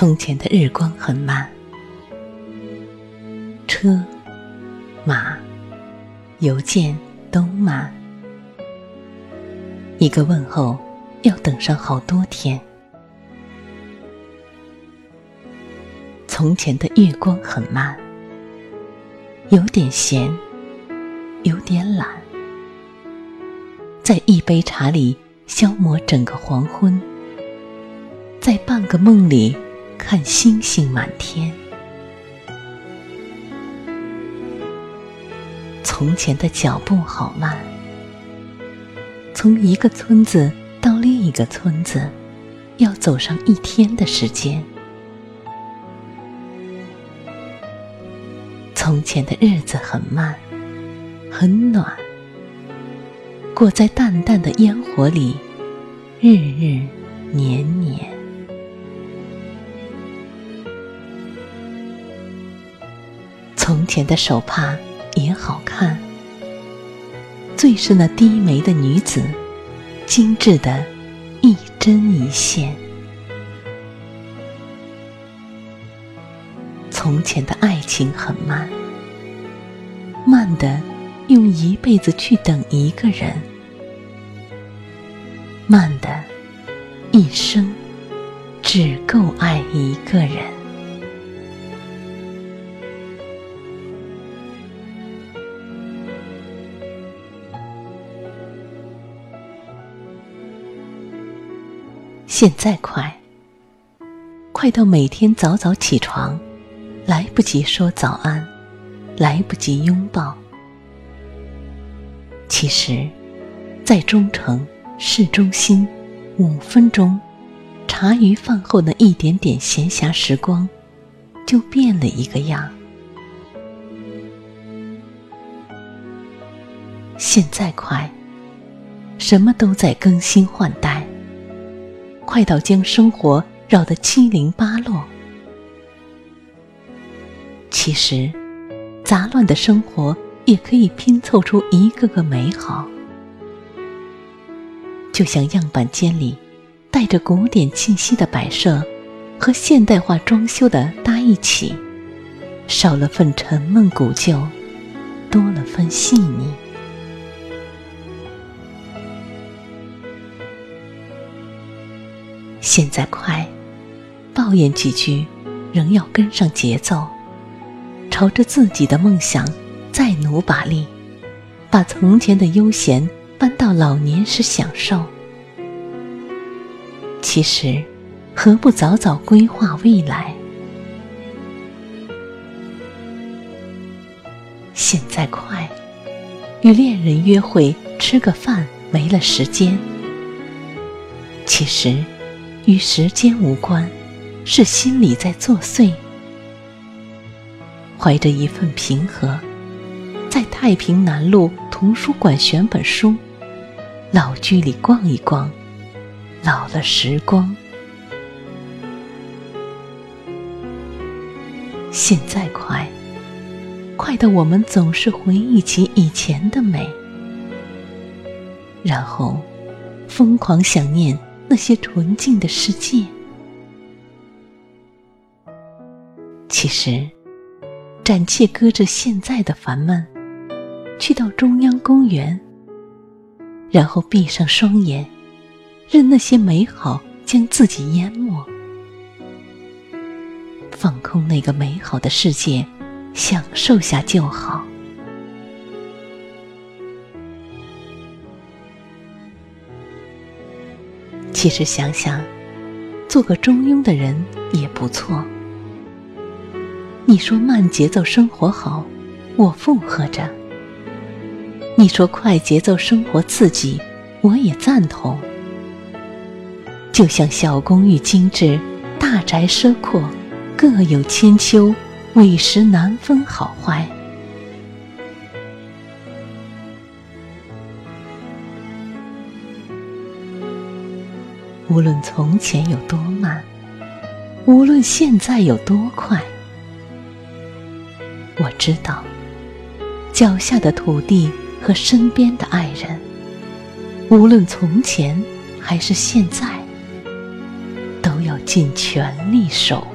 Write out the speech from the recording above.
从前的日光很慢，车、马、邮件都慢，一个问候要等上好多天。从前的月光很慢，有点闲，有点懒，在一杯茶里消磨整个黄昏，在半个梦里。看星星满天。从前的脚步好慢，从一个村子到另一个村子，要走上一天的时间。从前的日子很慢，很暖，过在淡淡的烟火里，日日年年。从前的手帕也好看，最是那低眉的女子，精致的一针一线。从前的爱情很慢，慢的用一辈子去等一个人，慢的一生只够爱一个人。现在快，快到每天早早起床，来不及说早安，来不及拥抱。其实，在中城市中心，五分钟茶余饭后的一点点闲暇时光，就变了一个样。现在快，什么都在更新换代。快到将生活绕得七零八落。其实，杂乱的生活也可以拼凑出一个个美好。就像样板间里带着古典气息的摆设和现代化装修的搭一起，少了份沉闷古旧，多了份细腻。现在快，抱怨几句，仍要跟上节奏，朝着自己的梦想再努把力，把从前的悠闲搬到老年时享受。其实，何不早早规划未来？现在快，与恋人约会吃个饭没了时间。其实。与时间无关，是心里在作祟。怀着一份平和，在太平南路图书馆选本书，老居里逛一逛，老了时光。现在快，快的我们总是回忆起以前的美，然后疯狂想念。那些纯净的世界，其实暂且搁着现在的烦闷，去到中央公园，然后闭上双眼，任那些美好将自己淹没，放空那个美好的世界，享受下就好。其实想想，做个中庸的人也不错。你说慢节奏生活好，我附和着；你说快节奏生活刺激，我也赞同。就像小公寓精致，大宅奢阔，各有千秋，委实难分好坏。无论从前有多慢，无论现在有多快，我知道，脚下的土地和身边的爱人，无论从前还是现在，都要尽全力守。